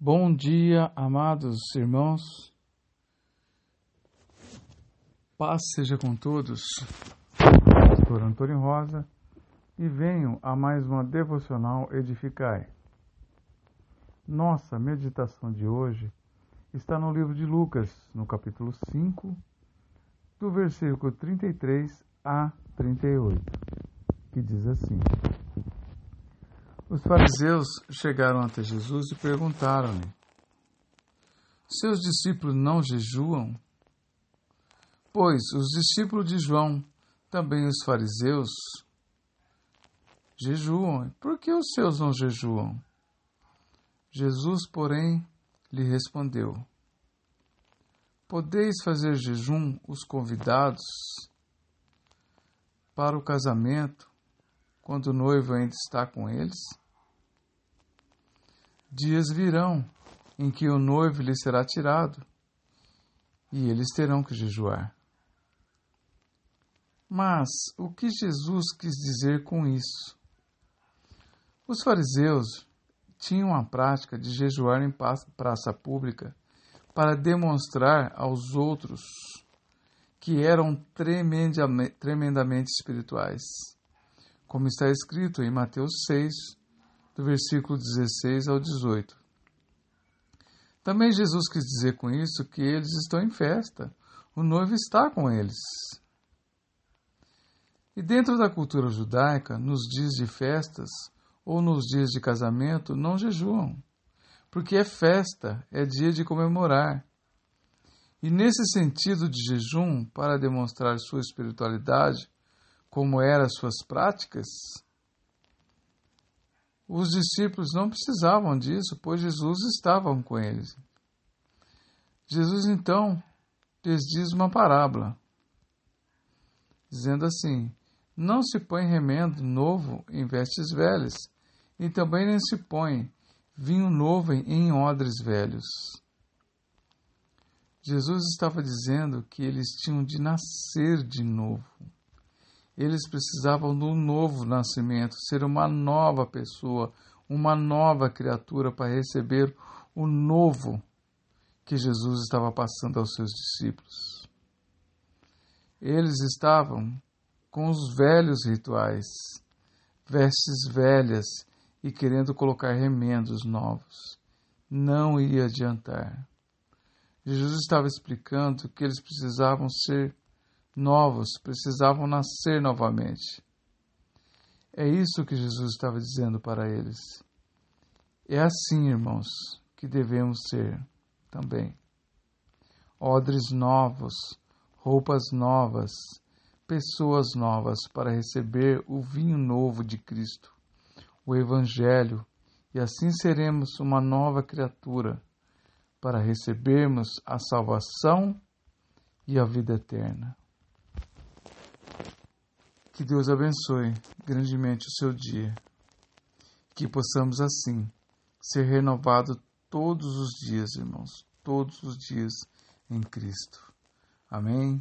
Bom dia, amados irmãos. Paz seja com todos. Pastor Antônio Rosa e venho a mais uma devocional Edificai. Nossa meditação de hoje está no livro de Lucas, no capítulo 5, do versículo 33 a 38, que diz assim: os fariseus chegaram até Jesus e perguntaram-lhe: Seus discípulos não jejuam? Pois os discípulos de João, também os fariseus, jejuam. Por que os seus não jejuam? Jesus, porém, lhe respondeu: Podeis fazer jejum os convidados para o casamento quando o noivo ainda está com eles? Dias virão em que o noivo lhe será tirado e eles terão que jejuar. Mas o que Jesus quis dizer com isso? Os fariseus tinham a prática de jejuar em praça pública para demonstrar aos outros que eram tremendamente, espirituais como está escrito em Mateus 6, do versículo 16 ao 18. Também Jesus quis dizer com isso que eles estão em festa, o noivo está com eles. E dentro da cultura judaica, nos dias de festas ou nos dias de casamento, não jejuam, porque é festa, é dia de comemorar. E nesse sentido de jejum, para demonstrar sua espiritualidade, como eram suas práticas, os discípulos não precisavam disso, pois Jesus estava com eles. Jesus então lhes diz uma parábola, dizendo assim: Não se põe remendo novo em vestes velhas, e também nem se põe vinho novo em odres velhos. Jesus estava dizendo que eles tinham de nascer de novo. Eles precisavam de um novo nascimento, ser uma nova pessoa, uma nova criatura para receber o novo que Jesus estava passando aos seus discípulos. Eles estavam com os velhos rituais, vestes velhas e querendo colocar remendos novos. Não ia adiantar. Jesus estava explicando que eles precisavam ser novos precisavam nascer novamente. É isso que Jesus estava dizendo para eles. É assim, irmãos, que devemos ser também. Odres novos, roupas novas, pessoas novas para receber o vinho novo de Cristo, o Evangelho, e assim seremos uma nova criatura para recebermos a salvação e a vida eterna. Que Deus abençoe grandemente o seu dia. Que possamos assim ser renovados todos os dias, irmãos, todos os dias em Cristo. Amém.